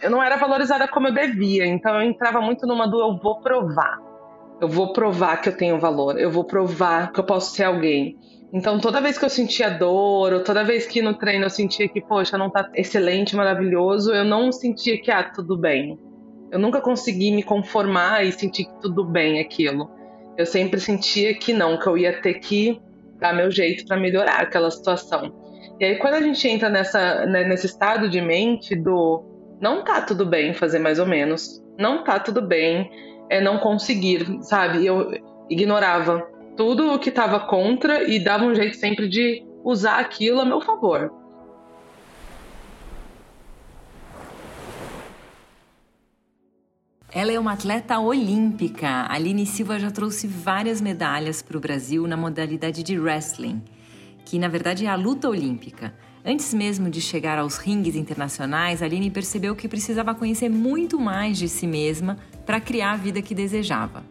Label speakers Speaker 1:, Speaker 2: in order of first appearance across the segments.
Speaker 1: eu não era valorizada como eu devia, então eu entrava muito numa do eu vou provar. Eu vou provar que eu tenho valor, eu vou provar que eu posso ser alguém. Então, toda vez que eu sentia dor, ou toda vez que no treino eu sentia que, poxa, não tá excelente, maravilhoso, eu não sentia que, ah, tudo bem. Eu nunca consegui me conformar e sentir que tudo bem aquilo. Eu sempre sentia que não, que eu ia ter que dar meu jeito para melhorar aquela situação. E aí, quando a gente entra nessa, né, nesse estado de mente do não tá tudo bem fazer mais ou menos, não tá tudo bem é não conseguir, sabe? Eu ignorava tudo o que estava contra e dava um jeito sempre de usar aquilo a meu favor.
Speaker 2: Ela é uma atleta olímpica. Aline Silva já trouxe várias medalhas para o Brasil na modalidade de wrestling, que na verdade é a luta olímpica. Antes mesmo de chegar aos ringues internacionais, Aline percebeu que precisava conhecer muito mais de si mesma para criar a vida que desejava.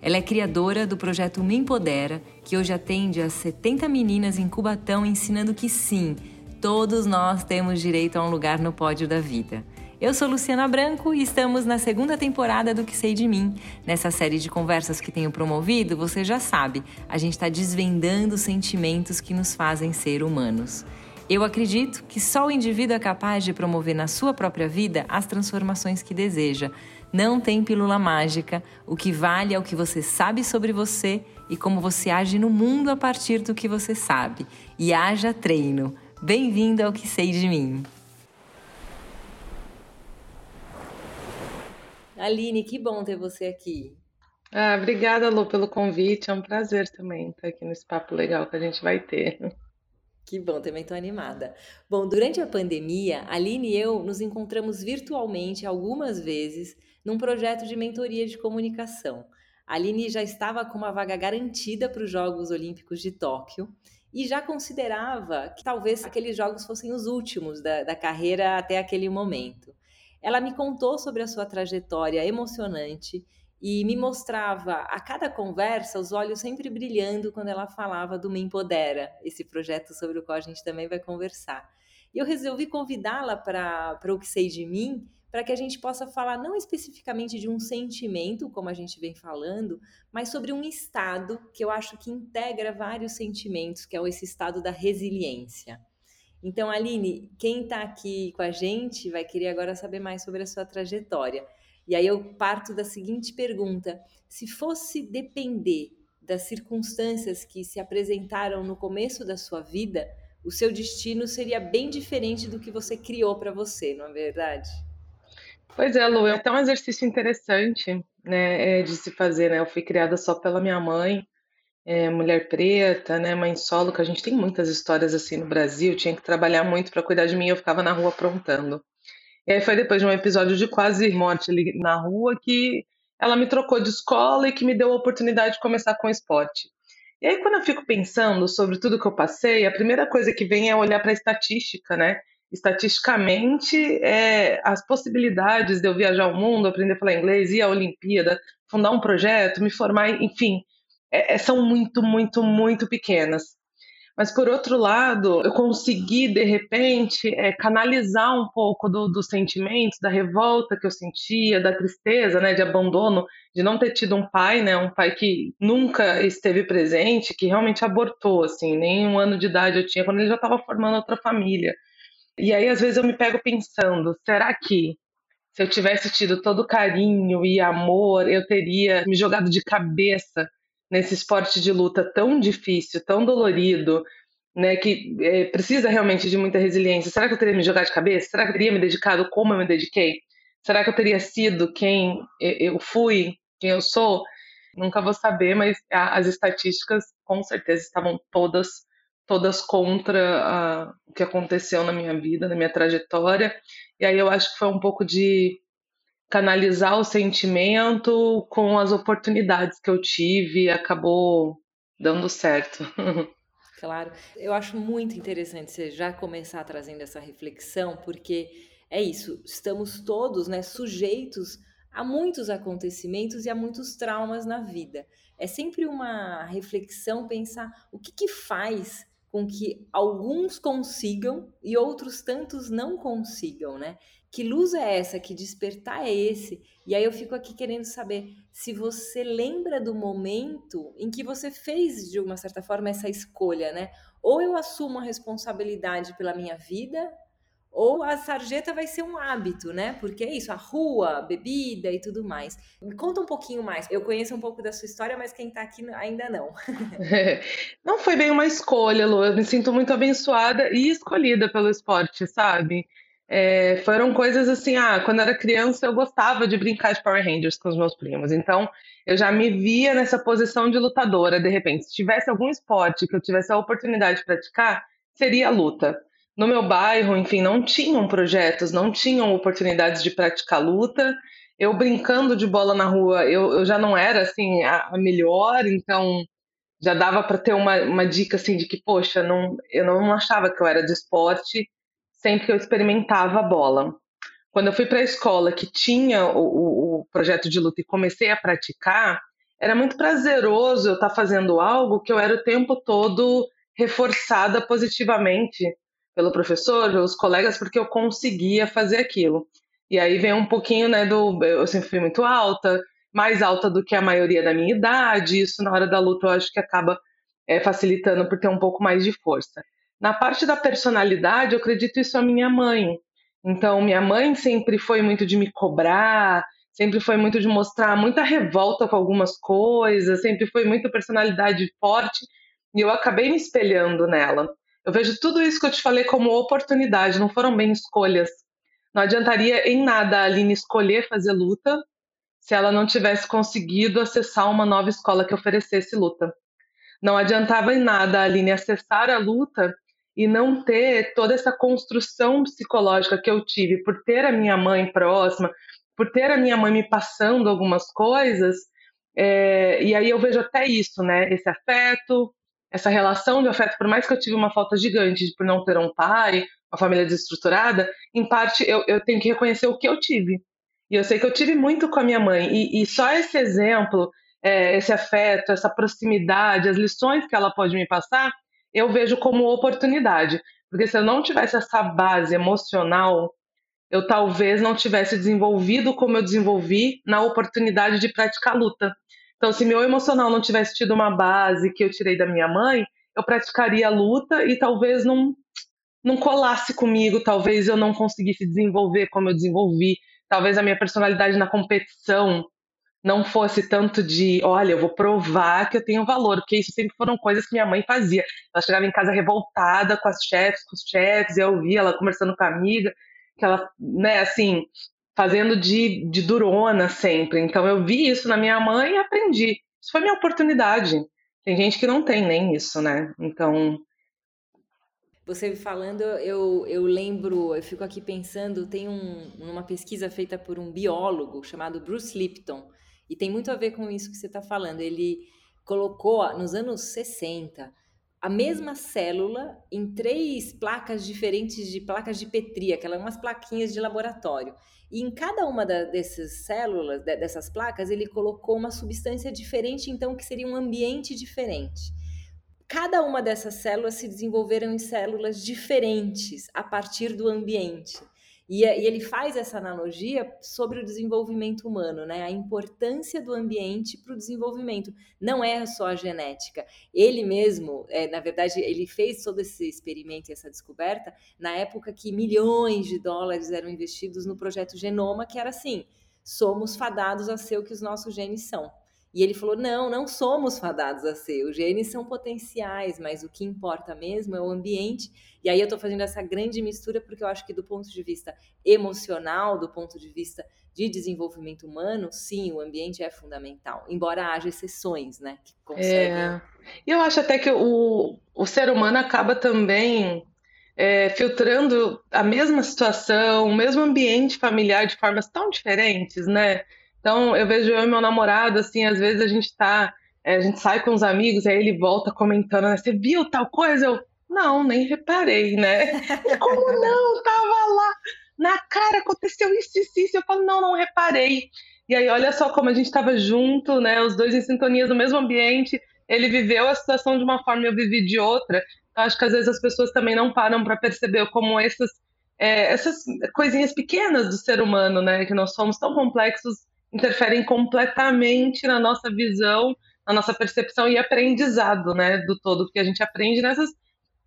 Speaker 2: Ela é criadora do projeto Me Empodera, que hoje atende a 70 meninas em Cubatão, ensinando que sim, todos nós temos direito a um lugar no pódio da vida. Eu sou Luciana Branco e estamos na segunda temporada do Que Sei de Mim. Nessa série de conversas que tenho promovido, você já sabe, a gente está desvendando sentimentos que nos fazem ser humanos. Eu acredito que só o indivíduo é capaz de promover na sua própria vida as transformações que deseja, não tem pílula mágica. O que vale é o que você sabe sobre você e como você age no mundo a partir do que você sabe. E haja treino. Bem-vindo ao que sei de mim. Aline, que bom ter você aqui.
Speaker 1: Ah, obrigada, Lu, pelo convite. É um prazer também estar aqui nesse papo legal que a gente vai ter.
Speaker 2: Que bom, também estou animada. Bom, durante a pandemia, Aline e eu nos encontramos virtualmente algumas vezes num projeto de mentoria de comunicação. A Aline já estava com uma vaga garantida para os Jogos Olímpicos de Tóquio e já considerava que talvez aqueles jogos fossem os últimos da, da carreira até aquele momento. Ela me contou sobre a sua trajetória emocionante e me mostrava a cada conversa os olhos sempre brilhando quando ela falava do Me Empodera, esse projeto sobre o qual a gente também vai conversar. E eu resolvi convidá-la para o que sei de mim, para que a gente possa falar não especificamente de um sentimento, como a gente vem falando, mas sobre um estado que eu acho que integra vários sentimentos, que é esse estado da resiliência. Então, Aline, quem está aqui com a gente vai querer agora saber mais sobre a sua trajetória. E aí eu parto da seguinte pergunta: se fosse depender das circunstâncias que se apresentaram no começo da sua vida, o seu destino seria bem diferente do que você criou para você, não é verdade?
Speaker 1: Pois é, Lu, é até um exercício interessante né, é, de se fazer. Né? Eu fui criada só pela minha mãe, é, mulher preta, né, mãe solo, que a gente tem muitas histórias assim no Brasil. Tinha que trabalhar muito para cuidar de mim, eu ficava na rua aprontando. E aí foi depois de um episódio de quase morte ali na rua que ela me trocou de escola e que me deu a oportunidade de começar com esporte. E aí, quando eu fico pensando sobre tudo que eu passei, a primeira coisa que vem é olhar para a estatística, né? estatisticamente, é, as possibilidades de eu viajar o mundo, aprender a falar inglês, ir à Olimpíada, fundar um projeto, me formar, enfim, é, é, são muito, muito, muito pequenas. Mas, por outro lado, eu consegui, de repente, é, canalizar um pouco dos do sentimentos, da revolta que eu sentia, da tristeza, né, de abandono, de não ter tido um pai, né, um pai que nunca esteve presente, que realmente abortou, assim, nem um ano de idade eu tinha, quando ele já estava formando outra família. E aí, às vezes, eu me pego pensando: será que se eu tivesse tido todo carinho e amor, eu teria me jogado de cabeça nesse esporte de luta tão difícil, tão dolorido, né, que é, precisa realmente de muita resiliência? Será que eu teria me jogado de cabeça? Será que eu teria me dedicado como eu me dediquei? Será que eu teria sido quem eu fui, quem eu sou? Nunca vou saber, mas as estatísticas com certeza estavam todas todas contra a, o que aconteceu na minha vida, na minha trajetória. E aí eu acho que foi um pouco de canalizar o sentimento com as oportunidades que eu tive acabou dando certo.
Speaker 2: Claro, eu acho muito interessante você já começar trazendo essa reflexão, porque é isso, estamos todos né, sujeitos a muitos acontecimentos e a muitos traumas na vida. É sempre uma reflexão pensar o que, que faz com que alguns consigam e outros tantos não consigam, né? Que luz é essa? Que despertar é esse? E aí eu fico aqui querendo saber se você lembra do momento em que você fez, de uma certa forma, essa escolha, né? Ou eu assumo a responsabilidade pela minha vida, ou a sarjeta vai ser um hábito, né? Porque é isso, a rua, bebida e tudo mais. Me conta um pouquinho mais. Eu conheço um pouco da sua história, mas quem tá aqui ainda não.
Speaker 1: não foi bem uma escolha, Lu. Eu me sinto muito abençoada e escolhida pelo esporte, sabe? É, foram coisas assim, ah, quando era criança eu gostava de brincar de Power Rangers com os meus primos, então eu já me via nessa posição de lutadora, de repente. Se tivesse algum esporte que eu tivesse a oportunidade de praticar, seria a luta no meu bairro, enfim, não tinham projetos, não tinham oportunidades de praticar luta. Eu brincando de bola na rua, eu, eu já não era assim a, a melhor, então já dava para ter uma, uma dica assim de que, poxa, não, eu não achava que eu era de esporte sempre que eu experimentava a bola. Quando eu fui para a escola que tinha o, o, o projeto de luta e comecei a praticar, era muito prazeroso eu estar tá fazendo algo que eu era o tempo todo reforçada positivamente pelo professor, pelos colegas, porque eu conseguia fazer aquilo. E aí vem um pouquinho, né, do. Eu sempre fui muito alta, mais alta do que a maioria da minha idade, isso na hora da luta eu acho que acaba é, facilitando por ter um pouco mais de força. Na parte da personalidade, eu acredito isso a minha mãe. Então, minha mãe sempre foi muito de me cobrar, sempre foi muito de mostrar muita revolta com algumas coisas, sempre foi muita personalidade forte, e eu acabei me espelhando nela. Eu vejo tudo isso que eu te falei como oportunidade, não foram bem escolhas. Não adiantaria em nada a Aline escolher fazer luta se ela não tivesse conseguido acessar uma nova escola que oferecesse luta. Não adiantava em nada a Aline acessar a luta e não ter toda essa construção psicológica que eu tive por ter a minha mãe próxima, por ter a minha mãe me passando algumas coisas. É, e aí eu vejo até isso, né? Esse afeto, essa relação de afeto, por mais que eu tive uma falta gigante por não ter um pai, uma família desestruturada, em parte eu, eu tenho que reconhecer o que eu tive. E eu sei que eu tive muito com a minha mãe. E, e só esse exemplo, é, esse afeto, essa proximidade, as lições que ela pode me passar, eu vejo como oportunidade. Porque se eu não tivesse essa base emocional, eu talvez não tivesse desenvolvido como eu desenvolvi na oportunidade de praticar luta. Então, se meu emocional não tivesse tido uma base que eu tirei da minha mãe, eu praticaria luta e talvez não, não colasse comigo, talvez eu não conseguisse desenvolver como eu desenvolvi, talvez a minha personalidade na competição não fosse tanto de, olha, eu vou provar que eu tenho valor, porque isso sempre foram coisas que minha mãe fazia. Ela chegava em casa revoltada com as chefes, com os chefes, eu ouvia ela conversando com a amiga, que ela, né, assim, fazendo de, de durona sempre. Então eu vi isso na minha mãe e aprendi. Isso foi minha oportunidade. Tem gente que não tem nem isso, né? Então.
Speaker 2: Você falando, eu, eu lembro, eu fico aqui pensando, tem um, uma pesquisa feita por um biólogo chamado Bruce Lipton, e tem muito a ver com isso que você está falando. Ele colocou nos anos 60 a mesma célula em três placas diferentes de placas de Petri, aquelas umas plaquinhas de laboratório. E em cada uma da, dessas células, de, dessas placas, ele colocou uma substância diferente, então que seria um ambiente diferente. Cada uma dessas células se desenvolveram em células diferentes a partir do ambiente. E, e, ele faz essa analogia sobre o desenvolvimento humano, né? A importância do ambiente para o desenvolvimento. Não é só a genética. Ele mesmo, é, na verdade, ele fez todo esse experimento e essa descoberta na época que milhões de dólares eram investidos no projeto Genoma, que era assim: somos fadados a ser o que os nossos genes são. E ele falou: não, não somos fadados a ser. Os genes são potenciais, mas o que importa mesmo é o ambiente. E aí eu estou fazendo essa grande mistura porque eu acho que do ponto de vista emocional, do ponto de vista de desenvolvimento humano, sim, o ambiente é fundamental. Embora haja exceções, né? Que conseguem. É.
Speaker 1: E eu acho até que o, o ser humano acaba também é, filtrando a mesma situação, o mesmo ambiente familiar de formas tão diferentes, né? Então, eu vejo eu e meu namorado, assim, às vezes a gente tá, é, a gente sai com os amigos, aí ele volta comentando, né, você viu tal coisa? Eu, não, nem reparei, né? Como não? Tava lá, na cara aconteceu isso, isso, isso. Eu falo, não, não reparei. E aí, olha só como a gente estava junto, né? Os dois em sintonia no mesmo ambiente. Ele viveu a situação de uma forma e eu vivi de outra. Eu acho que às vezes as pessoas também não param para perceber como essas é, essas coisinhas pequenas do ser humano, né, que nós somos tão complexos, interferem completamente na nossa visão, na nossa percepção e aprendizado, né, do todo que a gente aprende nessas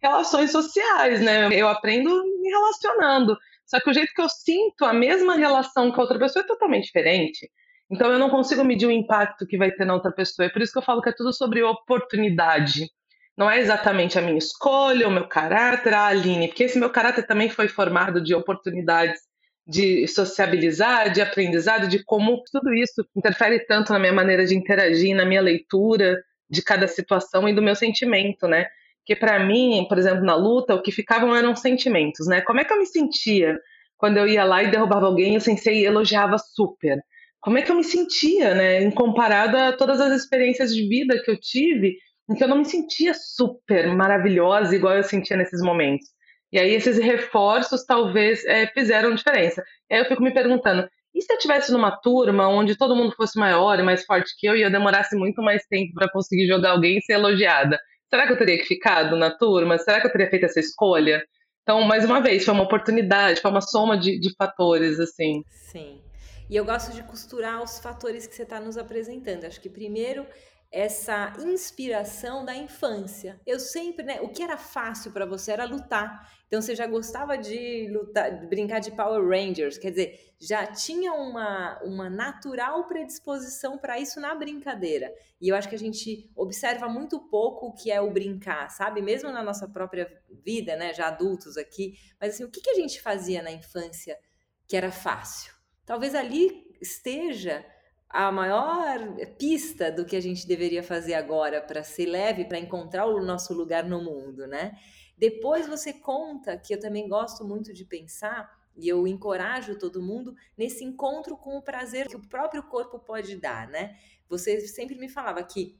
Speaker 1: relações sociais, né? Eu aprendo me relacionando. Só que o jeito que eu sinto a mesma relação com a outra pessoa é totalmente diferente. Então eu não consigo medir o impacto que vai ter na outra pessoa. É por isso que eu falo que é tudo sobre oportunidade. Não é exatamente a minha escolha, o meu caráter, a Aline, porque esse meu caráter também foi formado de oportunidades de sociabilizar, de aprendizado, de como tudo isso interfere tanto na minha maneira de interagir, na minha leitura de cada situação e do meu sentimento, né? Porque para mim, por exemplo, na luta, o que ficavam eram sentimentos, né? Como é que eu me sentia quando eu ia lá e derrubava alguém e o sensei elogiava super? Como é que eu me sentia, né? Em comparado a todas as experiências de vida que eu tive, em que eu não me sentia super maravilhosa igual eu sentia nesses momentos. E aí esses reforços talvez é, fizeram diferença. E aí eu fico me perguntando, e se eu estivesse numa turma onde todo mundo fosse maior e mais forte que eu e eu demorasse muito mais tempo para conseguir jogar alguém e ser elogiada? Será que eu teria que ficado na turma? Será que eu teria feito essa escolha? Então, mais uma vez, foi uma oportunidade, foi uma soma de, de fatores, assim.
Speaker 2: Sim. E eu gosto de costurar os fatores que você está nos apresentando. Acho que primeiro essa inspiração da infância. Eu sempre, né, o que era fácil para você era lutar. Então você já gostava de lutar, de brincar de Power Rangers, quer dizer, já tinha uma, uma natural predisposição para isso na brincadeira. E eu acho que a gente observa muito pouco o que é o brincar, sabe? Mesmo na nossa própria vida, né, já adultos aqui. Mas assim, o que, que a gente fazia na infância que era fácil? Talvez ali esteja a maior pista do que a gente deveria fazer agora para ser leve, para encontrar o nosso lugar no mundo, né? Depois você conta que eu também gosto muito de pensar e eu encorajo todo mundo nesse encontro com o prazer que o próprio corpo pode dar, né? Você sempre me falava que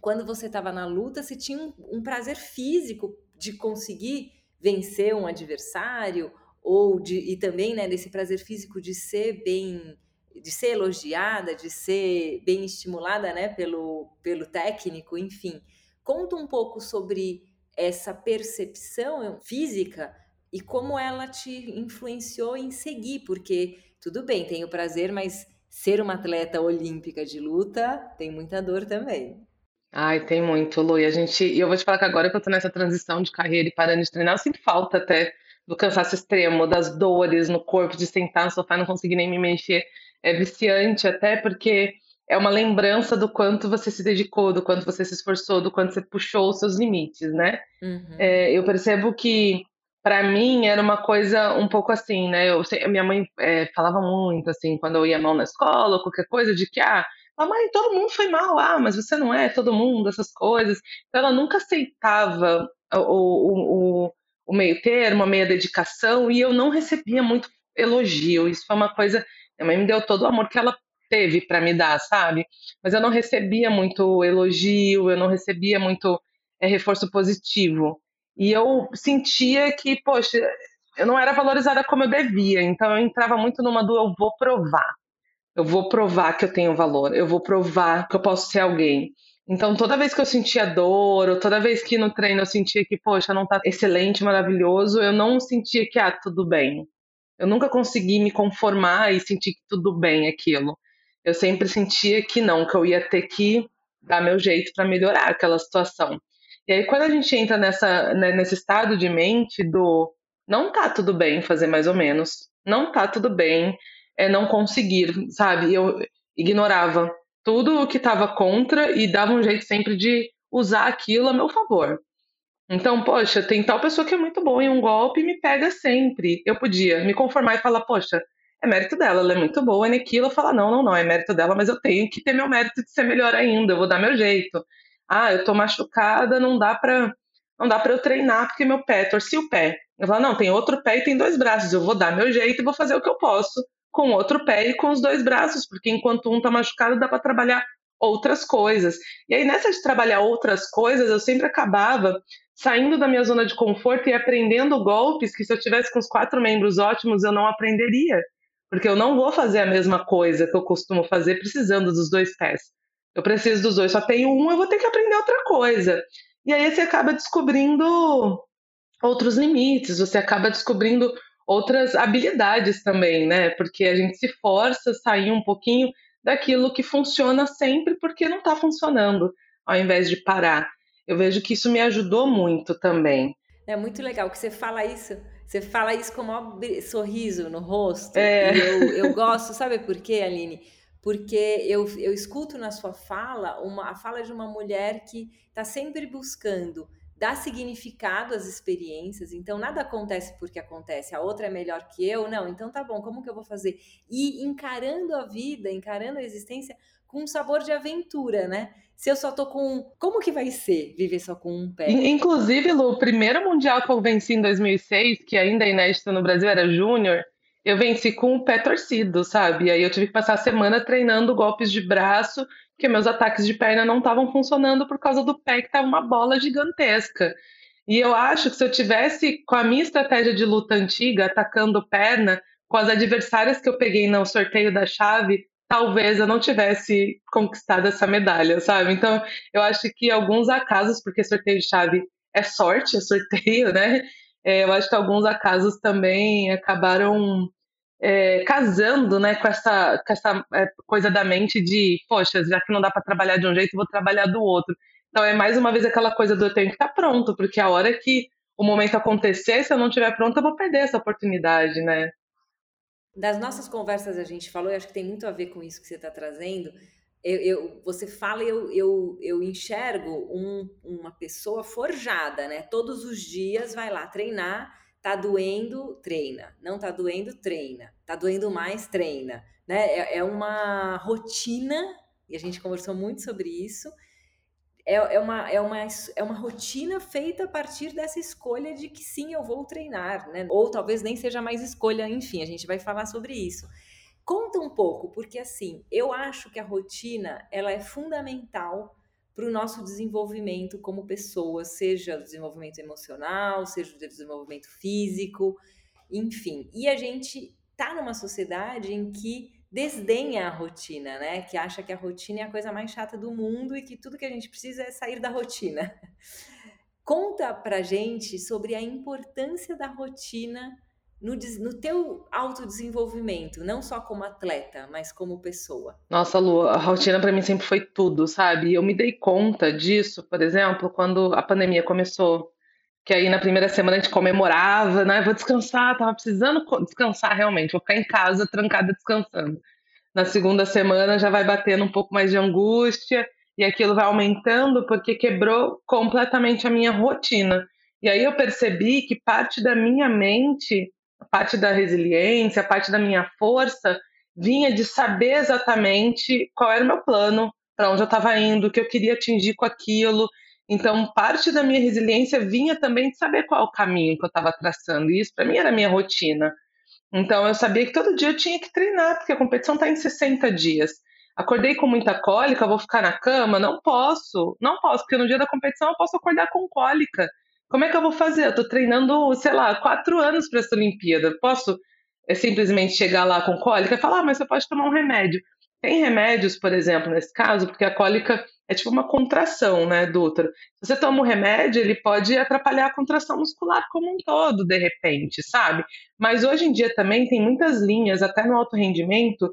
Speaker 2: quando você estava na luta, você tinha um, um prazer físico de conseguir vencer um adversário ou de e também, né, desse prazer físico de ser bem de ser elogiada, de ser bem estimulada, né, pelo, pelo técnico, enfim. Conta um pouco sobre essa percepção física e como ela te influenciou em seguir, porque tudo bem, tem o prazer, mas ser uma atleta olímpica de luta tem muita dor também.
Speaker 1: Ai, tem muito, Lu. E a gente, e eu vou te falar que agora que eu tô nessa transição de carreira e parando de treinar, eu sinto falta até do cansaço extremo, das dores no corpo, de sentar no sofá e não conseguir nem me mexer é viciante até porque é uma lembrança do quanto você se dedicou, do quanto você se esforçou, do quanto você puxou os seus limites, né? Uhum. É, eu percebo que para mim era uma coisa um pouco assim, né? Eu, minha mãe é, falava muito assim quando eu ia mal na escola, qualquer coisa de que ah, mãe, todo mundo foi mal, ah, mas você não é todo mundo, essas coisas. Então ela nunca aceitava o, o, o, o meio termo, a meia dedicação, e eu não recebia muito elogio. Isso foi uma coisa minha mãe me deu todo o amor que ela teve para me dar, sabe? Mas eu não recebia muito elogio, eu não recebia muito é, reforço positivo. E eu sentia que, poxa, eu não era valorizada como eu devia. Então eu entrava muito numa do eu vou provar. Eu vou provar que eu tenho valor, eu vou provar que eu posso ser alguém. Então, toda vez que eu sentia dor, ou toda vez que no treino eu sentia que, poxa, não tá excelente, maravilhoso, eu não sentia que, ah, tudo bem. Eu nunca consegui me conformar e sentir que tudo bem aquilo. Eu sempre sentia que não, que eu ia ter que dar meu jeito para melhorar aquela situação. E aí quando a gente entra nessa né, nesse estado de mente do não tá tudo bem fazer mais ou menos, não tá tudo bem é não conseguir, sabe? Eu ignorava tudo o que estava contra e dava um jeito sempre de usar aquilo a meu favor. Então, poxa, tem tal pessoa que é muito boa em um golpe e me pega sempre. Eu podia me conformar e falar, poxa, é mérito dela, ela é muito boa naquilo. Falar, não, não, não, é mérito dela, mas eu tenho que ter meu mérito de ser melhor ainda, eu vou dar meu jeito. Ah, eu tô machucada, não dá pra, não dá pra eu treinar porque meu pé, torci o pé. Eu falo, não, tem outro pé e tem dois braços, eu vou dar meu jeito e vou fazer o que eu posso com outro pé e com os dois braços, porque enquanto um tá machucado, dá para trabalhar outras coisas. E aí, nessa de trabalhar outras coisas, eu sempre acabava saindo da minha zona de conforto e aprendendo golpes que se eu tivesse com os quatro membros ótimos eu não aprenderia, porque eu não vou fazer a mesma coisa que eu costumo fazer precisando dos dois pés. Eu preciso dos dois, só tenho um, eu vou ter que aprender outra coisa. E aí você acaba descobrindo outros limites, você acaba descobrindo outras habilidades também, né? Porque a gente se força a sair um pouquinho daquilo que funciona sempre porque não está funcionando, ao invés de parar. Eu vejo que isso me ajudou muito também.
Speaker 2: É muito legal que você fala isso. Você fala isso com um sorriso no rosto. É. eu, eu gosto, sabe por quê, Aline? Porque eu, eu escuto na sua fala uma, a fala de uma mulher que está sempre buscando dar significado às experiências. Então, nada acontece porque acontece, a outra é melhor que eu. Não, então tá bom, como que eu vou fazer? E encarando a vida, encarando a existência com um sabor de aventura, né? Se eu só tô com. Como que vai ser viver só com um pé?
Speaker 1: Inclusive, Lu, o primeiro Mundial que eu venci em 2006, que ainda é inédito no Brasil, era Júnior. Eu venci com o pé torcido, sabe? E aí eu tive que passar a semana treinando golpes de braço que meus ataques de perna não estavam funcionando por causa do pé que estava uma bola gigantesca. E eu acho que se eu tivesse com a minha estratégia de luta antiga, atacando perna, com as adversárias que eu peguei no sorteio da chave, talvez eu não tivesse conquistado essa medalha, sabe? Então, eu acho que alguns acasos, porque sorteio de chave é sorte, é sorteio, né? É, eu acho que alguns acasos também acabaram é, casando né, com essa, com essa é, coisa da mente de, poxa, já que não dá para trabalhar de um jeito, vou trabalhar do outro. Então é mais uma vez aquela coisa do eu tenho que estar tá pronto, porque a hora que o momento acontecer, se eu não estiver pronto, eu vou perder essa oportunidade, né?
Speaker 2: Das nossas conversas a gente falou, e acho que tem muito a ver com isso que você está trazendo. Eu, eu, você fala eu, eu, eu enxergo um, uma pessoa forjada, né? Todos os dias vai lá treinar Tá doendo, treina. Não tá doendo, treina. Tá doendo mais, treina. Né? É, é uma rotina, e a gente conversou muito sobre isso. É, é, uma, é, uma, é uma rotina feita a partir dessa escolha de que sim, eu vou treinar, né? Ou talvez nem seja mais escolha, enfim, a gente vai falar sobre isso. Conta um pouco, porque assim, eu acho que a rotina ela é fundamental para o nosso desenvolvimento como pessoas, seja o desenvolvimento emocional, seja o desenvolvimento físico, enfim. E a gente está numa sociedade em que desdenha a rotina, né? Que acha que a rotina é a coisa mais chata do mundo e que tudo que a gente precisa é sair da rotina. Conta pra gente sobre a importância da rotina no, no teu autodesenvolvimento, não só como atleta, mas como pessoa?
Speaker 1: Nossa, Lu, a rotina para mim sempre foi tudo, sabe? Eu me dei conta disso, por exemplo, quando a pandemia começou. Que aí na primeira semana a gente comemorava, né? Vou descansar, tava precisando descansar realmente, vou ficar em casa trancada descansando. Na segunda semana já vai batendo um pouco mais de angústia e aquilo vai aumentando porque quebrou completamente a minha rotina. E aí eu percebi que parte da minha mente parte da resiliência, parte da minha força vinha de saber exatamente qual era o meu plano, para onde eu estava indo, o que eu queria atingir com aquilo. Então, parte da minha resiliência vinha também de saber qual o caminho que eu estava traçando. E isso, para mim, era a minha rotina. Então, eu sabia que todo dia eu tinha que treinar, porque a competição está em 60 dias. Acordei com muita cólica, vou ficar na cama? Não posso, não posso, porque no dia da competição eu posso acordar com cólica. Como é que eu vou fazer? Eu tô treinando, sei lá, quatro anos para essa Olimpíada. Posso é, simplesmente chegar lá com cólica e falar, ah, mas você pode tomar um remédio. Tem remédios, por exemplo, nesse caso, porque a cólica é tipo uma contração, né, do útero. Você toma um remédio, ele pode atrapalhar a contração muscular como um todo, de repente, sabe? Mas hoje em dia também tem muitas linhas, até no alto rendimento,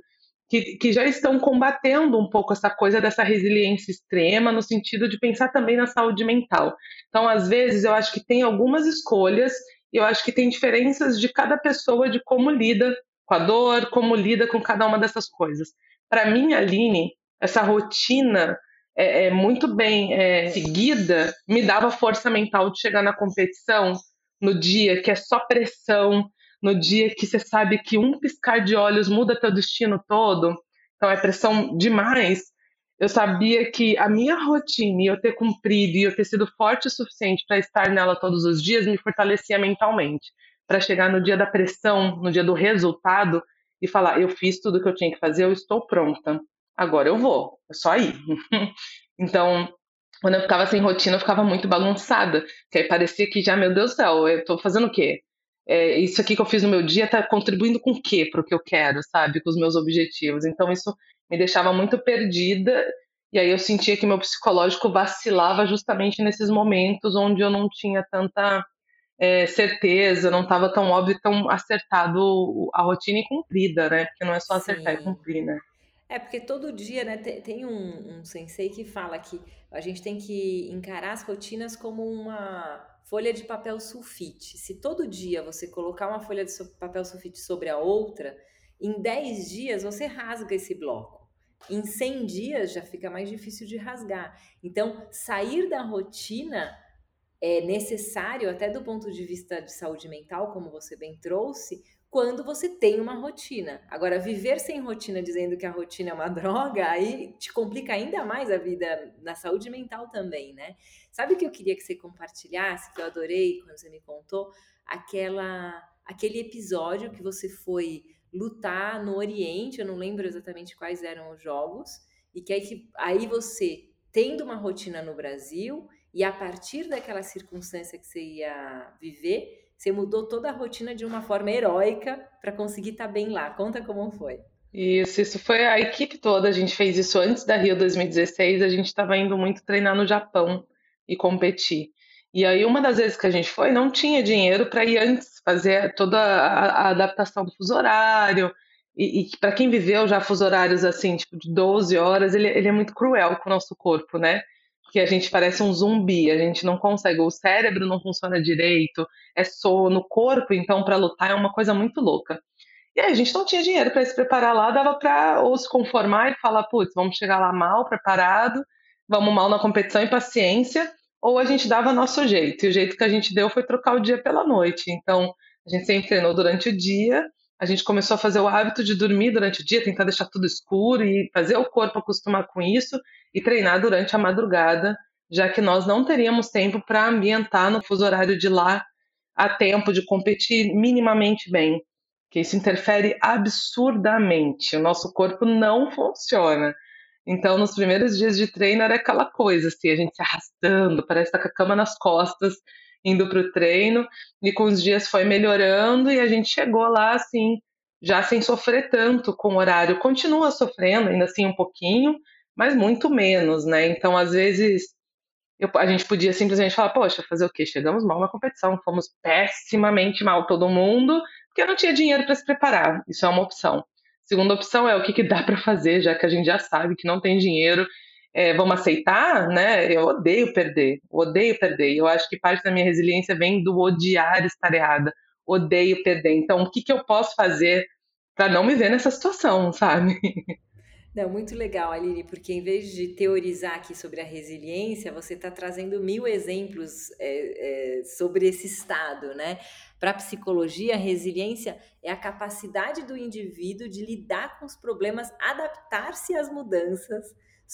Speaker 1: que, que já estão combatendo um pouco essa coisa dessa resiliência extrema, no sentido de pensar também na saúde mental. Então, às vezes, eu acho que tem algumas escolhas, e eu acho que tem diferenças de cada pessoa de como lida com a dor, como lida com cada uma dessas coisas. Para mim, Aline, essa rotina é, é muito bem é, seguida me dava força mental de chegar na competição no dia que é só pressão, no dia que você sabe que um piscar de olhos muda teu destino todo, então é pressão demais. Eu sabia que a minha rotina e eu ter cumprido e eu ter sido forte o suficiente para estar nela todos os dias me fortalecia mentalmente, para chegar no dia da pressão, no dia do resultado e falar: eu fiz tudo o que eu tinha que fazer, eu estou pronta. Agora eu vou, é só ir. então, quando eu ficava sem rotina, eu ficava muito bagunçada, que aí parecia que já, meu Deus do céu, eu estou fazendo o quê? é, isso aqui que eu fiz no meu dia está contribuindo com o quê para o que eu quero, sabe? Com os meus objetivos. Então isso me deixava muito perdida e aí eu sentia que meu psicológico vacilava justamente nesses momentos onde eu não tinha tanta é, certeza, não estava tão óbvio, tão acertado a rotina e cumprida, né? Porque não é só acertar Sim. e cumprir, né?
Speaker 2: É, porque todo dia, né, tem um, um sensei que fala que a gente tem que encarar as rotinas como uma folha de papel sulfite. Se todo dia você colocar uma folha de papel sulfite sobre a outra, em 10 dias você rasga esse bloco. Em 100 dias já fica mais difícil de rasgar. Então, sair da rotina é necessário, até do ponto de vista de saúde mental, como você bem trouxe, quando você tem uma rotina. Agora, viver sem rotina dizendo que a rotina é uma droga, aí te complica ainda mais a vida na saúde mental também, né? Sabe o que eu queria que você compartilhasse, que eu adorei quando você me contou? Aquela, aquele episódio que você foi lutar no Oriente, eu não lembro exatamente quais eram os jogos, e que aí, que, aí você, tendo uma rotina no Brasil, e a partir daquela circunstância que você ia viver, você mudou toda a rotina de uma forma heróica para conseguir estar tá bem lá. Conta como foi.
Speaker 1: Isso, isso foi a equipe toda. A gente fez isso antes da Rio 2016. A gente estava indo muito treinar no Japão e competir. E aí, uma das vezes que a gente foi, não tinha dinheiro para ir antes fazer toda a, a adaptação do fuso horário. E, e para quem viveu já fuso horários assim, tipo de 12 horas, ele, ele é muito cruel com o nosso corpo, né? Que a gente parece um zumbi, a gente não consegue, o cérebro não funciona direito, é sono, o corpo, então, para lutar é uma coisa muito louca. E aí a gente não tinha dinheiro para se preparar lá, dava para ou se conformar e falar, putz, vamos chegar lá mal preparado, vamos mal na competição e paciência, ou a gente dava nosso jeito. E o jeito que a gente deu foi trocar o dia pela noite. Então, a gente sempre treinou durante o dia, a gente começou a fazer o hábito de dormir durante o dia, tentar deixar tudo escuro e fazer o corpo acostumar com isso e treinar durante a madrugada, já que nós não teríamos tempo para ambientar no fuso horário de lá a tempo de competir minimamente bem, que isso interfere absurdamente. O nosso corpo não funciona. Então, nos primeiros dias de treino era aquela coisa, assim, a gente se arrastando, parece estar tá com a cama nas costas, indo para o treino, e com os dias foi melhorando e a gente chegou lá, assim, já sem sofrer tanto com o horário. Continua sofrendo, ainda assim, um pouquinho, mas muito menos, né? Então, às vezes, eu, a gente podia simplesmente falar, poxa, fazer o quê? Chegamos mal na competição, fomos pessimamente mal todo mundo, porque não tinha dinheiro para se preparar. Isso é uma opção. Segunda opção é o que, que dá para fazer, já que a gente já sabe que não tem dinheiro. É, vamos aceitar, né? Eu odeio perder, odeio perder. Eu acho que parte da minha resiliência vem do odiar estar errada, odeio perder. Então, o que, que eu posso fazer para não me ver nessa situação, sabe?
Speaker 2: Não, muito legal, Aline, porque em vez de teorizar aqui sobre a resiliência, você está trazendo mil exemplos é, é, sobre esse estado, né? Para a psicologia, a resiliência é a capacidade do indivíduo de lidar com os problemas, adaptar-se às mudanças,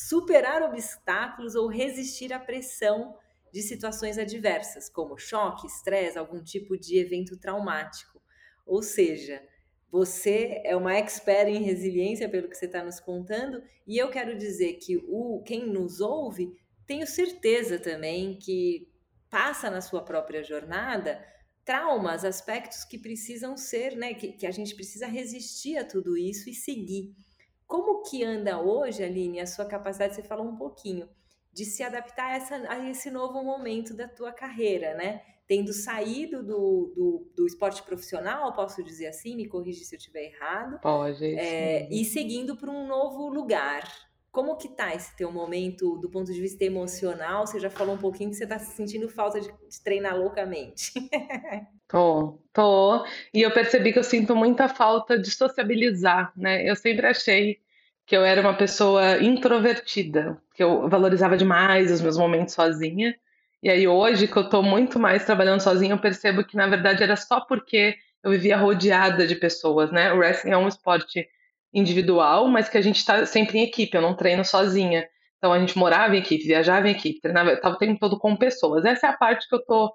Speaker 2: superar obstáculos ou resistir à pressão de situações adversas, como choque, estresse, algum tipo de evento traumático. Ou seja, você é uma expert em resiliência, pelo que você está nos contando, e eu quero dizer que o quem nos ouve, tenho certeza também que passa na sua própria jornada traumas, aspectos que precisam ser, né, que, que a gente precisa resistir a tudo isso e seguir. Como que anda hoje, Aline, a sua capacidade, você falou um pouquinho, de se adaptar a, essa, a esse novo momento da tua carreira, né? tendo saído do, do, do, esporte profissional, posso dizer assim, me corrige se eu estiver errado.
Speaker 1: Pode.
Speaker 2: É, e seguindo para um novo lugar. Como que tá esse teu momento do ponto de vista emocional? Você já falou um pouquinho que você está sentindo falta de, de treinar loucamente.
Speaker 1: tô, tô. E eu percebi que eu sinto muita falta de sociabilizar, né? Eu sempre achei que eu era uma pessoa introvertida, que eu valorizava demais os meus momentos sozinha. E aí hoje que eu estou muito mais trabalhando sozinha, eu percebo que na verdade era só porque eu vivia rodeada de pessoas, né? O wrestling é um esporte individual, mas que a gente está sempre em equipe, eu não treino sozinha. Então a gente morava em equipe, viajava em equipe, treinava, estava o tempo todo com pessoas. Essa é a parte que eu estou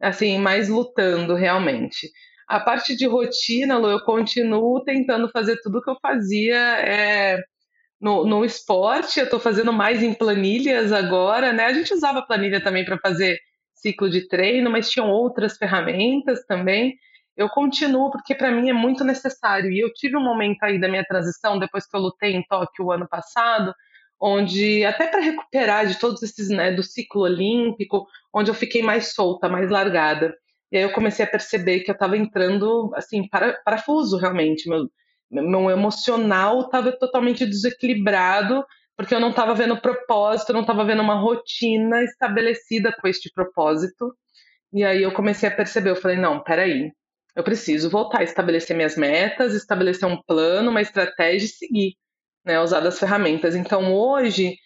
Speaker 1: assim mais lutando realmente. A parte de rotina, Lu, eu continuo tentando fazer tudo que eu fazia é, no, no esporte, eu estou fazendo mais em planilhas agora, né? A gente usava planilha também para fazer ciclo de treino, mas tinham outras ferramentas também. Eu continuo porque para mim é muito necessário. E eu tive um momento aí da minha transição, depois que eu lutei em Tóquio o ano passado, onde até para recuperar de todos esses, né, do ciclo olímpico, onde eu fiquei mais solta, mais largada. E aí eu comecei a perceber que eu estava entrando, assim, para, parafuso realmente. Meu, meu emocional estava totalmente desequilibrado, porque eu não estava vendo propósito, não estava vendo uma rotina estabelecida com este propósito. E aí eu comecei a perceber, eu falei, não, peraí, eu preciso voltar a estabelecer minhas metas, estabelecer um plano, uma estratégia e seguir, né, usar das ferramentas. Então hoje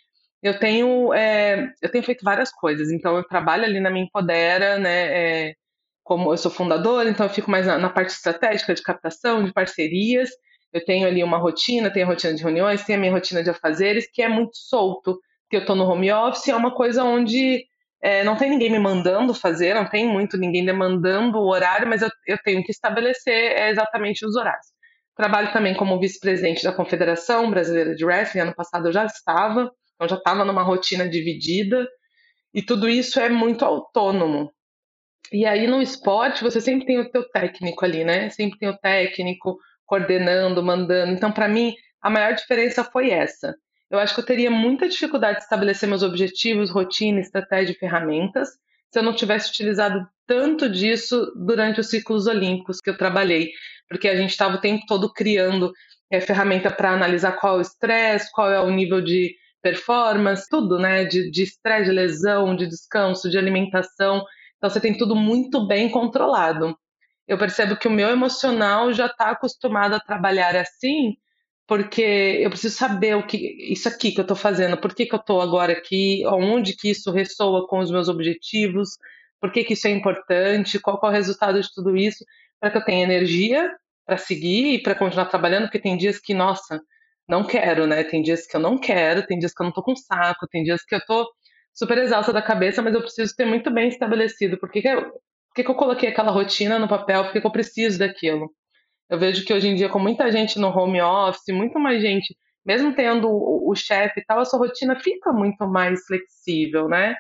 Speaker 1: eu tenho, é, eu tenho feito várias coisas. Então eu trabalho ali na minha Empodera, né, é, como eu sou fundadora, então eu fico mais na, na, parte estratégica de captação, de parcerias. Eu tenho ali uma rotina, tenho a rotina de reuniões, tenho a minha rotina de afazeres, que é muito solto, porque eu estou no home office, é uma coisa onde é, não tem ninguém me mandando fazer, não tem muito ninguém demandando o horário, mas eu, eu tenho que estabelecer é, exatamente os horários. Trabalho também como vice-presidente da Confederação Brasileira de Wrestling, ano passado eu já estava, então já estava numa rotina dividida, e tudo isso é muito autônomo. E aí no esporte você sempre tem o teu técnico ali, né? Sempre tem o técnico coordenando, mandando. Então para mim a maior diferença foi essa. Eu acho que eu teria muita dificuldade de estabelecer meus objetivos, rotina, estratégia e ferramentas se eu não tivesse utilizado tanto disso durante os ciclos olímpicos que eu trabalhei, porque a gente estava o tempo todo criando é, ferramenta para analisar qual é o estresse, qual é o nível de performance, tudo, né? De estresse, de, de lesão, de descanso, de alimentação. Então você tem tudo muito bem controlado. Eu percebo que o meu emocional já está acostumado a trabalhar assim, porque eu preciso saber o que isso aqui que eu estou fazendo, por que, que eu estou agora aqui, onde que isso ressoa com os meus objetivos, por que, que isso é importante, qual, qual é o resultado de tudo isso, para que eu tenha energia para seguir e para continuar trabalhando, porque tem dias que, nossa, não quero, né? Tem dias que eu não quero, tem dias que eu não estou com saco, tem dias que eu estou super exausta da cabeça, mas eu preciso ter muito bem estabelecido por que, eu, que, eu coloquei aquela rotina no papel, por que, que eu preciso daquilo. Eu vejo que hoje em dia, com muita gente no home office, muito mais gente, mesmo tendo o, o chefe e tal, a sua rotina fica muito mais flexível, né?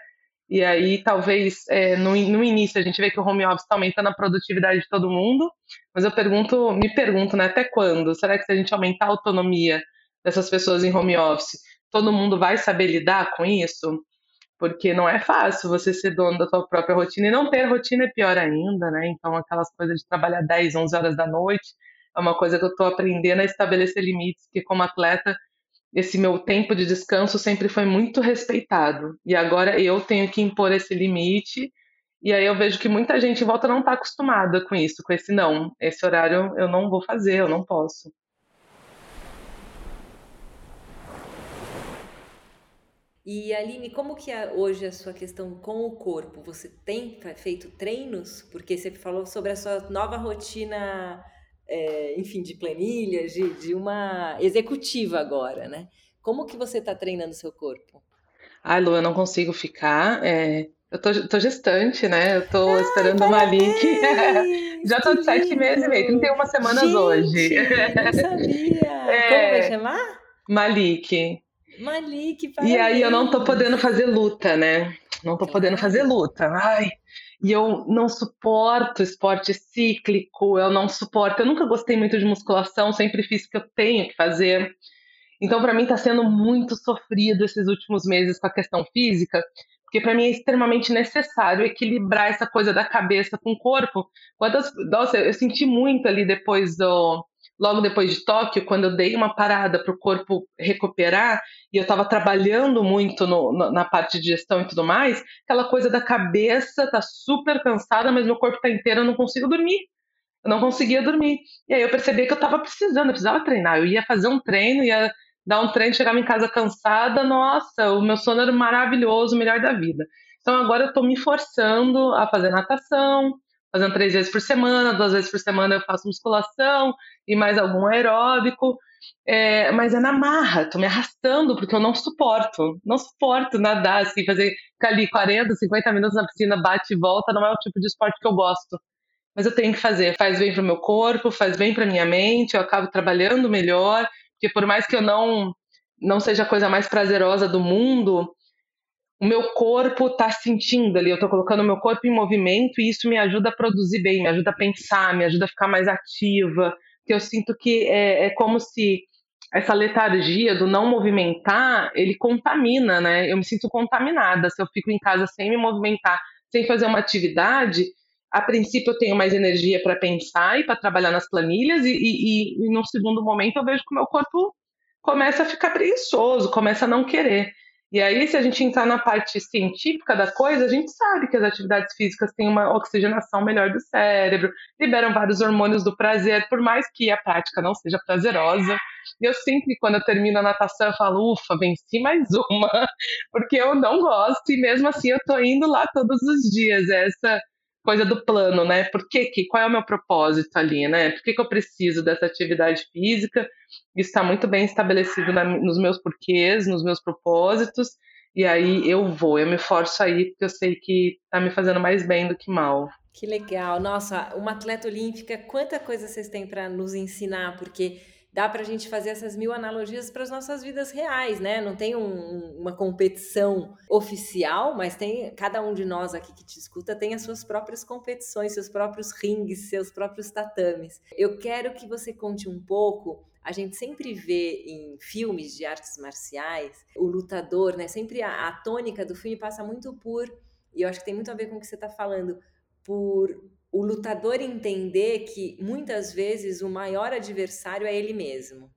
Speaker 1: E aí, talvez, é, no, no, início, a gente vê que o home office está aumentando a produtividade de todo mundo, mas eu pergunto, me pergunto, né, até quando? Será que se a gente aumentar a autonomia dessas pessoas em home office, todo mundo vai saber lidar com isso? Porque não é fácil você ser dono da sua própria rotina e não ter rotina é pior ainda, né? Então, aquelas coisas de trabalhar 10, 11 horas da noite é uma coisa que eu estou aprendendo a estabelecer limites, porque como atleta, esse meu tempo de descanso sempre foi muito respeitado. E agora eu tenho que impor esse limite. E aí eu vejo que muita gente em volta não está acostumada com isso, com esse não. Esse horário eu não vou fazer, eu não posso.
Speaker 2: E Aline, como que é hoje a sua questão com o corpo? Você tem feito treinos? Porque você falou sobre a sua nova rotina, é, enfim, de planilhas, de, de, uma executiva agora, né? Como que você está treinando seu corpo?
Speaker 1: Ai, Lu, eu não consigo ficar. É, eu tô, tô, gestante, né? Eu tô Ai, esperando o Malik. Já tô de sete meses e meio, 31 semanas
Speaker 2: Gente,
Speaker 1: hoje.
Speaker 2: Não sabia. É, Como vai chamar?
Speaker 1: Malik.
Speaker 2: Malik.
Speaker 1: E aí eu não tô podendo fazer luta, né? Não tô podendo fazer luta. Ai, e eu não suporto esporte cíclico, eu não suporto. Eu nunca gostei muito de musculação, sempre fiz o que eu tenho que fazer. Então, para mim, está sendo muito sofrido esses últimos meses com a questão física, porque para mim é extremamente necessário equilibrar essa coisa da cabeça com o corpo. Quantas, nossa, eu senti muito ali depois do, logo depois de Tóquio, quando eu dei uma parada para o corpo recuperar, e eu estava trabalhando muito no, no, na parte de gestão e tudo mais, aquela coisa da cabeça tá super cansada, mas meu corpo tá inteiro, eu não consigo dormir. Eu não conseguia dormir. E aí eu percebi que eu estava precisando, eu precisava treinar. Eu ia fazer um treino, ia dar um treino, chegava em casa cansada, nossa, o meu sono era maravilhoso, o melhor da vida. Então agora eu estou me forçando a fazer natação, fazendo três vezes por semana, duas vezes por semana eu faço musculação e mais algum aeróbico. É, mas é na marra, tô me arrastando porque eu não suporto, não suporto nadar, assim, fazer ficar ali 40, 50 minutos na piscina, bate e volta, não é o tipo de esporte que eu gosto. Mas eu tenho que fazer, faz bem para o meu corpo, faz bem para minha mente, eu acabo trabalhando melhor, porque por mais que eu não não seja a coisa mais prazerosa do mundo, o meu corpo está sentindo ali, eu estou colocando o meu corpo em movimento e isso me ajuda a produzir bem, me ajuda a pensar, me ajuda a ficar mais ativa. Que eu sinto que é, é como se essa letargia do não movimentar, ele contamina, né? Eu me sinto contaminada se eu fico em casa sem me movimentar, sem fazer uma atividade. a princípio eu tenho mais energia para pensar e para trabalhar nas planilhas, e, e, e, e segundo momento eu vejo que o meu corpo começa a ficar preguiçoso, começa a não querer. E aí, se a gente entrar na parte científica da coisa, a gente sabe que as atividades físicas têm uma oxigenação melhor do cérebro, liberam vários hormônios do prazer, por mais que a prática não seja prazerosa. E eu sempre, quando eu termino a natação, eu falo, ufa, venci mais uma, porque eu não gosto, e mesmo assim eu tô indo lá todos os dias. Essa coisa do plano, né? Por que, que qual é o meu propósito ali, né? Por que, que eu preciso dessa atividade física? Isso está muito bem estabelecido na, nos meus porquês, nos meus propósitos, e aí eu vou, eu me forço aí, porque eu sei que está me fazendo mais bem do que mal.
Speaker 2: Que legal. Nossa, uma atleta olímpica, quanta coisa vocês têm para nos ensinar, porque dá para a gente fazer essas mil analogias para as nossas vidas reais, né? Não tem um, uma competição oficial, mas tem cada um de nós aqui que te escuta tem as suas próprias competições, seus próprios rings, seus próprios tatames. Eu quero que você conte um pouco. A gente sempre vê em filmes de artes marciais o lutador, né? Sempre a, a tônica do filme passa muito por, e eu acho que tem muito a ver com o que você está falando, por o lutador entender que muitas vezes o maior adversário é ele mesmo.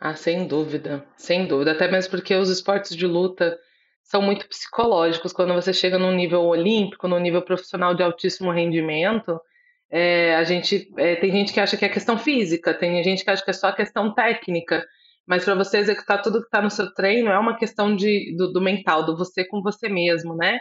Speaker 1: Ah, sem dúvida, sem dúvida. Até mesmo porque os esportes de luta são muito psicológicos. Quando você chega num nível olímpico, num nível profissional de altíssimo rendimento, é, a gente é, tem gente que acha que é questão física, tem gente que acha que é só questão técnica. Mas para você executar tudo que está no seu treino é uma questão de, do, do, mental, do você com você mesmo, né?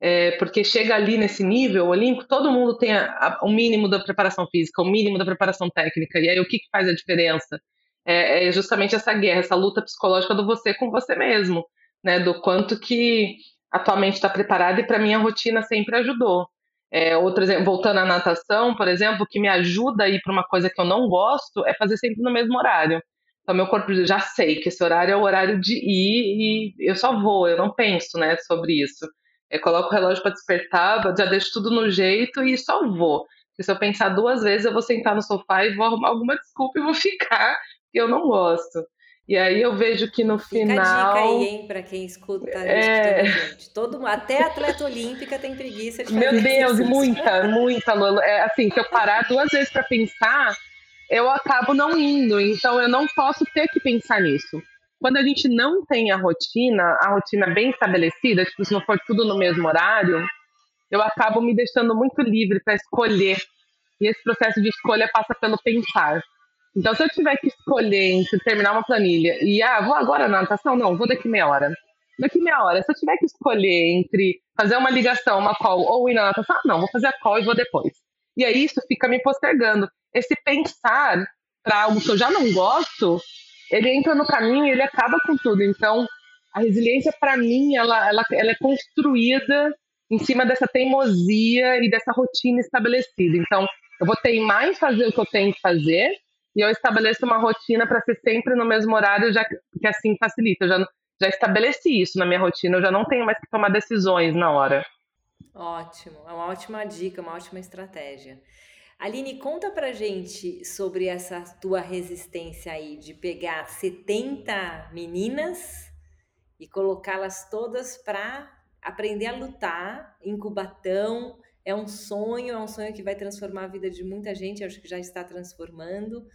Speaker 1: É, porque chega ali nesse nível olímpico, todo mundo tem a, a, o mínimo da preparação física, o mínimo da preparação técnica. E aí o que, que faz a diferença? É, é, justamente essa guerra, essa luta psicológica do você com você mesmo, né? Do quanto que a tua mente está preparada e para mim a rotina sempre ajudou. É, outro exemplo, voltando à natação, por exemplo, o que me ajuda a ir para uma coisa que eu não gosto é fazer sempre no mesmo horário. Então, meu corpo já sei que esse horário é o horário de ir e eu só vou, eu não penso, né, sobre isso. Eu coloco o relógio para despertar, já deixo tudo no jeito e só vou. Porque se eu pensar duas vezes, eu vou sentar no sofá e vou arrumar alguma desculpa e vou ficar, porque eu não gosto. E aí eu vejo que no Fica final.
Speaker 2: Fica a dica aí, hein, para quem escuta é... gente. Todo, até atleta olímpica tem preguiça de fazer
Speaker 1: Meu Deus, muita, muita, Lolo. É assim, se eu parar duas vezes para pensar, eu acabo não indo. Então eu não posso ter que pensar nisso. Quando a gente não tem a rotina, a rotina bem estabelecida, tipo, se não for tudo no mesmo horário, eu acabo me deixando muito livre para escolher. E esse processo de escolha passa pelo pensar. Então, se eu tiver que escolher entre terminar uma planilha e, ah, vou agora na natação? Não, vou daqui meia hora. Daqui meia hora. Se eu tiver que escolher entre fazer uma ligação, uma call ou ir na natação, não, vou fazer a call e vou depois. E aí isso fica me postergando esse pensar para algo que eu já não gosto, ele entra no caminho e ele acaba com tudo. Então, a resiliência, para mim, ela, ela, ela é construída em cima dessa teimosia e dessa rotina estabelecida. Então, eu vou teimar em fazer o que eu tenho que fazer e eu estabeleço uma rotina para ser sempre no mesmo horário, já que assim facilita. Eu já, já estabeleci isso na minha rotina, eu já não tenho mais que tomar decisões na hora.
Speaker 2: Ótimo, é uma ótima dica, uma ótima estratégia. Aline, conta pra gente sobre essa tua resistência aí de pegar 70 meninas e colocá-las todas para aprender a lutar em Cubatão. É um sonho, é um sonho que vai transformar a vida de muita gente, acho que já está transformando.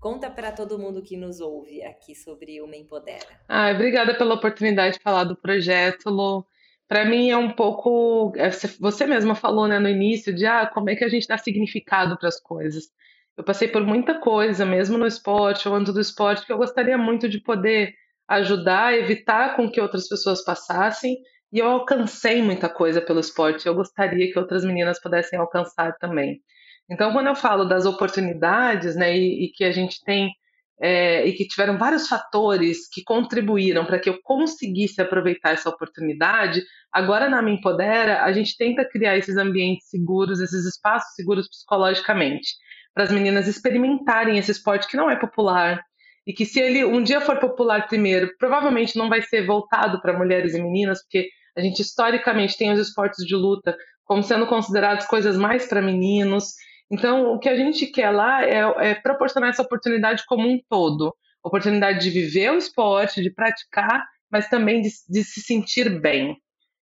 Speaker 2: Conta para todo mundo que nos ouve aqui sobre o Me Empodera.
Speaker 1: Ah, obrigada pela oportunidade de falar do projeto, Lu para mim é um pouco. É, você mesma falou né, no início de ah, como é que a gente dá significado para as coisas. Eu passei por muita coisa, mesmo no esporte ou antes do esporte, que eu gostaria muito de poder ajudar, evitar com que outras pessoas passassem. E eu alcancei muita coisa pelo esporte. Eu gostaria que outras meninas pudessem alcançar também. Então, quando eu falo das oportunidades, né, e, e que a gente tem é, e que tiveram vários fatores que contribuíram para que eu conseguisse aproveitar essa oportunidade, agora na Me Empodera, a gente tenta criar esses ambientes seguros, esses espaços seguros psicologicamente, para as meninas experimentarem esse esporte que não é popular. E que se ele um dia for popular primeiro, provavelmente não vai ser voltado para mulheres e meninas, porque a gente historicamente tem os esportes de luta como sendo considerados coisas mais para meninos, então, o que a gente quer lá é, é proporcionar essa oportunidade como um todo. oportunidade de viver o esporte, de praticar, mas também de, de se sentir bem,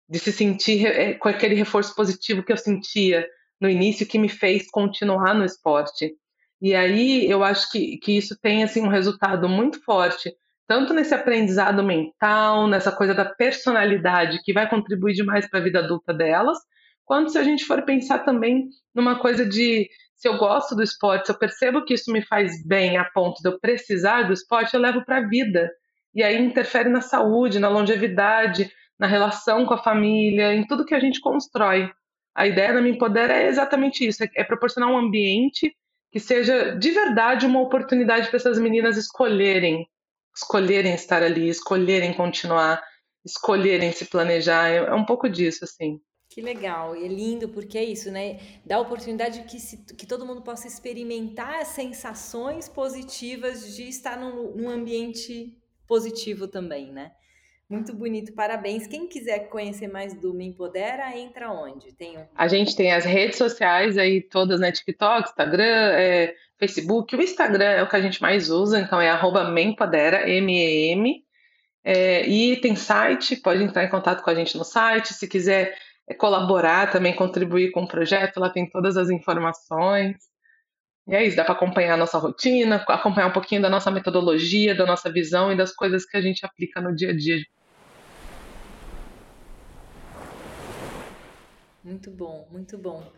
Speaker 1: de se sentir é, com aquele reforço positivo que eu sentia no início, que me fez continuar no esporte. E aí eu acho que, que isso tem assim, um resultado muito forte, tanto nesse aprendizado mental, nessa coisa da personalidade, que vai contribuir demais para a vida adulta delas, quanto se a gente for pensar também numa coisa de se eu gosto do esporte, se eu percebo que isso me faz bem a ponto de eu precisar do esporte, eu levo para a vida. E aí interfere na saúde, na longevidade, na relação com a família, em tudo que a gente constrói. A ideia da Me Empoder é exatamente isso: é proporcionar um ambiente que seja de verdade uma oportunidade para essas meninas escolherem, escolherem estar ali, escolherem continuar, escolherem se planejar. É, é um pouco disso, assim.
Speaker 2: Que legal, e é lindo porque é isso, né? Dá a oportunidade que, se, que todo mundo possa experimentar sensações positivas de estar num, num ambiente positivo também, né? Muito bonito, parabéns. Quem quiser conhecer mais do Me Empodera, entra onde? Tem um...
Speaker 1: A gente tem as redes sociais aí todas, né? TikTok, Instagram, é, Facebook. O Instagram é o que a gente mais usa, então é arroba M-E-M. É, e tem site, pode entrar em contato com a gente no site. Se quiser colaborar também, contribuir com o projeto, lá tem todas as informações. E é isso, dá para acompanhar a nossa rotina, acompanhar um pouquinho da nossa metodologia, da nossa visão e das coisas que a gente aplica no dia a dia.
Speaker 2: Muito bom, muito bom. O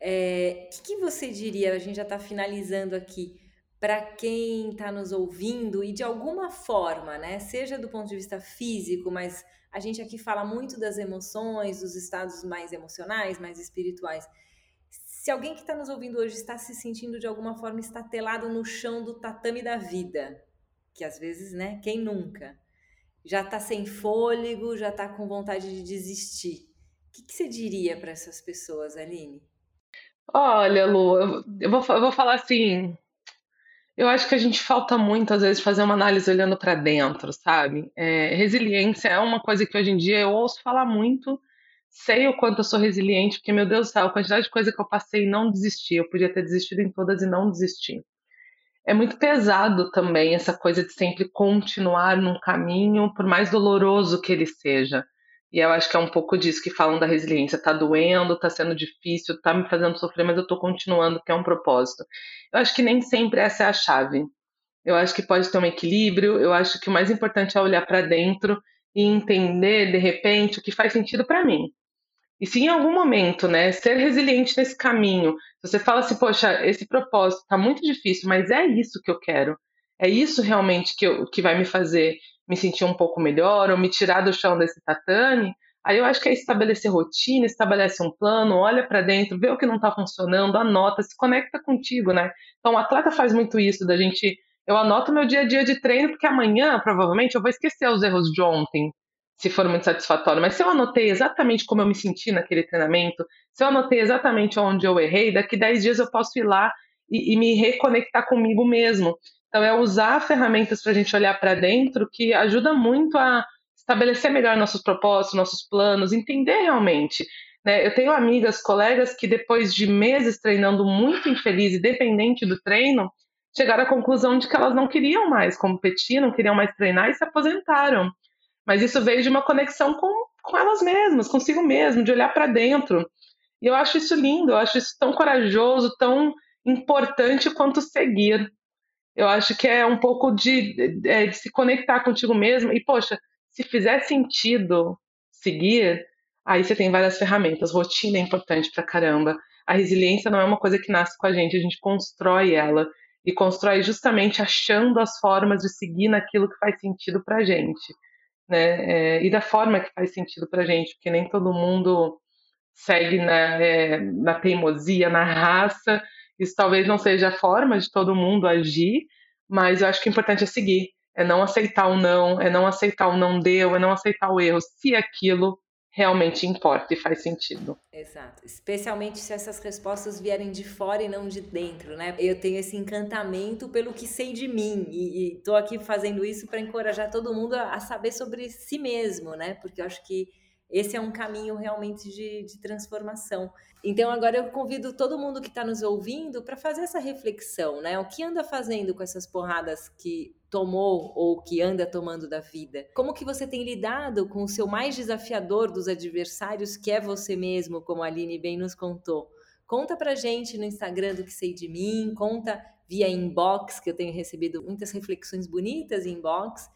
Speaker 2: é, que, que você diria, a gente já está finalizando aqui, para quem está nos ouvindo e de alguma forma, né, seja do ponto de vista físico, mas a gente aqui fala muito das emoções, dos estados mais emocionais, mais espirituais. Se alguém que está nos ouvindo hoje está se sentindo de alguma forma estatelado no chão do tatame da vida, que às vezes, né, quem nunca, já está sem fôlego, já está com vontade de desistir, o que, que você diria para essas pessoas, Aline?
Speaker 1: Olha, Lu, eu vou, eu vou falar assim, eu acho que a gente falta muito, às vezes, fazer uma análise olhando para dentro, sabe? É, resiliência é uma coisa que hoje em dia eu ouço falar muito, sei o quanto eu sou resiliente, porque, meu Deus do céu, a quantidade de coisa que eu passei e não desisti. Eu podia ter desistido em todas e não desisti. É muito pesado também essa coisa de sempre continuar num caminho, por mais doloroso que ele seja. E eu acho que é um pouco disso que falam da resiliência. Tá doendo, tá sendo difícil, tá me fazendo sofrer, mas eu tô continuando, porque é um propósito. Eu acho que nem sempre essa é a chave. Eu acho que pode ter um equilíbrio. Eu acho que o mais importante é olhar para dentro e entender, de repente, o que faz sentido para mim. E se em algum momento, né, ser resiliente nesse caminho, você fala assim, poxa, esse propósito tá muito difícil, mas é isso que eu quero. É isso realmente que, eu, que vai me fazer me sentir um pouco melhor ou me tirar do chão desse tatame, aí eu acho que é estabelecer rotina, estabelece um plano, olha para dentro, vê o que não está funcionando, anota, se conecta contigo, né? Então o atleta faz muito isso da gente, eu anoto meu dia a dia de treino porque amanhã provavelmente eu vou esquecer os erros de ontem, se for muito satisfatório, mas se eu anotei exatamente como eu me senti naquele treinamento, se eu anotei exatamente onde eu errei, daqui 10 dias eu posso ir lá e, e me reconectar comigo mesmo. Então, é usar ferramentas para a gente olhar para dentro que ajuda muito a estabelecer melhor nossos propósitos, nossos planos, entender realmente. Né? Eu tenho amigas, colegas que depois de meses treinando muito infeliz e dependente do treino, chegaram à conclusão de que elas não queriam mais competir, não queriam mais treinar e se aposentaram. Mas isso veio de uma conexão com, com elas mesmas, consigo mesmo, de olhar para dentro. E eu acho isso lindo, eu acho isso tão corajoso, tão importante quanto seguir. Eu acho que é um pouco de, de, é, de se conectar contigo mesmo e, poxa, se fizer sentido seguir, aí você tem várias ferramentas. Rotina é importante pra caramba. A resiliência não é uma coisa que nasce com a gente, a gente constrói ela. E constrói justamente achando as formas de seguir naquilo que faz sentido pra gente. Né? É, e da forma que faz sentido pra gente, porque nem todo mundo segue na, é, na teimosia, na raça, isso talvez não seja a forma de todo mundo agir, mas eu acho que o importante é seguir. É não aceitar o não, é não aceitar o não deu, é não aceitar o erro, se aquilo realmente importa e faz sentido.
Speaker 2: Exato. Especialmente se essas respostas vierem de fora e não de dentro, né? Eu tenho esse encantamento pelo que sei de mim e, estou aqui fazendo isso para encorajar todo mundo a, a, saber sobre si mesmo, né? Porque eu acho que esse é um caminho realmente de, de transformação. Então, agora eu convido todo mundo que está nos ouvindo para fazer essa reflexão, né? O que anda fazendo com essas porradas que tomou ou que anda tomando da vida? Como que você tem lidado com o seu mais desafiador dos adversários, que é você mesmo, como a Aline bem nos contou? Conta pra gente no Instagram do que sei de mim, conta via inbox, que eu tenho recebido muitas reflexões bonitas em inbox.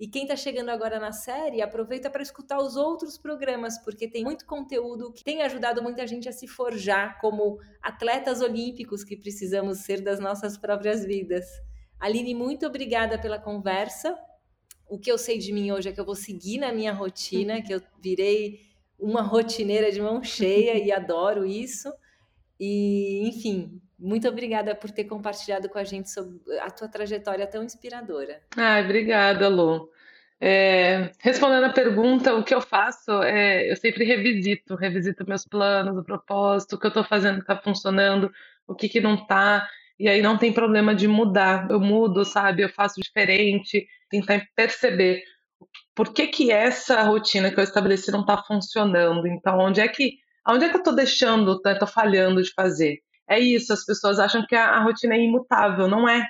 Speaker 2: E quem está chegando agora na série, aproveita para escutar os outros programas, porque tem muito conteúdo que tem ajudado muita gente a se forjar como atletas olímpicos que precisamos ser das nossas próprias vidas. Aline, muito obrigada pela conversa. O que eu sei de mim hoje é que eu vou seguir na minha rotina, que eu virei uma rotineira de mão cheia e adoro isso. E, enfim, muito obrigada por ter compartilhado com a gente a tua trajetória tão inspiradora.
Speaker 1: Ah, obrigada, Lu. É, respondendo a pergunta, o que eu faço é eu sempre revisito, revisito meus planos, o propósito, o que eu estou fazendo está funcionando, o que, que não está, e aí não tem problema de mudar. Eu mudo, sabe? Eu faço diferente, tentar perceber por que, que essa rotina que eu estabeleci não está funcionando. Então, onde é que, onde é que eu estou deixando, estou né, falhando de fazer? É isso, as pessoas acham que a, a rotina é imutável, não é.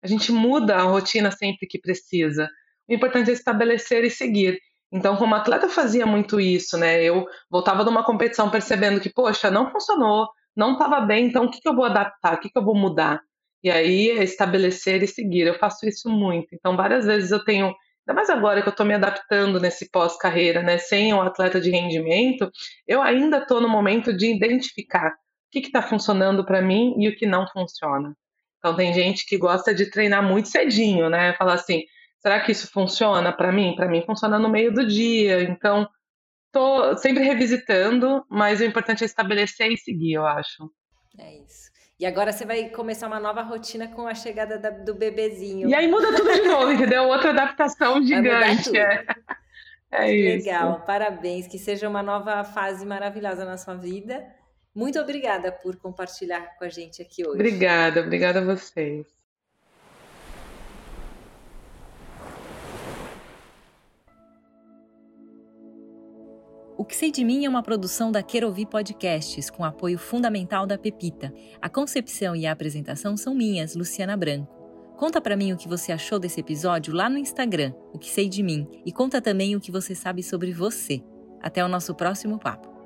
Speaker 1: A gente muda a rotina sempre que precisa. O importante é estabelecer e seguir. Então, como atleta, fazia muito isso, né? Eu voltava de uma competição percebendo que, poxa, não funcionou, não estava bem, então o que, que eu vou adaptar, o que, que eu vou mudar? E aí é estabelecer e seguir. Eu faço isso muito. Então, várias vezes eu tenho, ainda mais agora que eu estou me adaptando nesse pós-carreira, né? Sem um atleta de rendimento, eu ainda estou no momento de identificar que está funcionando para mim e o que não funciona. Então, tem gente que gosta de treinar muito cedinho, né? Falar assim, será que isso funciona para mim? Para mim funciona no meio do dia. Então, tô sempre revisitando, mas o importante é estabelecer e seguir, eu acho.
Speaker 2: É isso. E agora você vai começar uma nova rotina com a chegada da, do bebezinho.
Speaker 1: E aí muda tudo de novo, entendeu? Outra adaptação gigante. É, é isso.
Speaker 2: Legal, parabéns. Que seja uma nova fase maravilhosa na sua vida. Muito obrigada por compartilhar com a gente aqui hoje.
Speaker 1: Obrigada, obrigada a vocês.
Speaker 2: O que sei de mim é uma produção da Querovi Podcasts, com apoio fundamental da Pepita. A concepção e a apresentação são minhas, Luciana Branco. Conta para mim o que você achou desse episódio lá no Instagram, o que sei de mim, e conta também o que você sabe sobre você. Até o nosso próximo papo.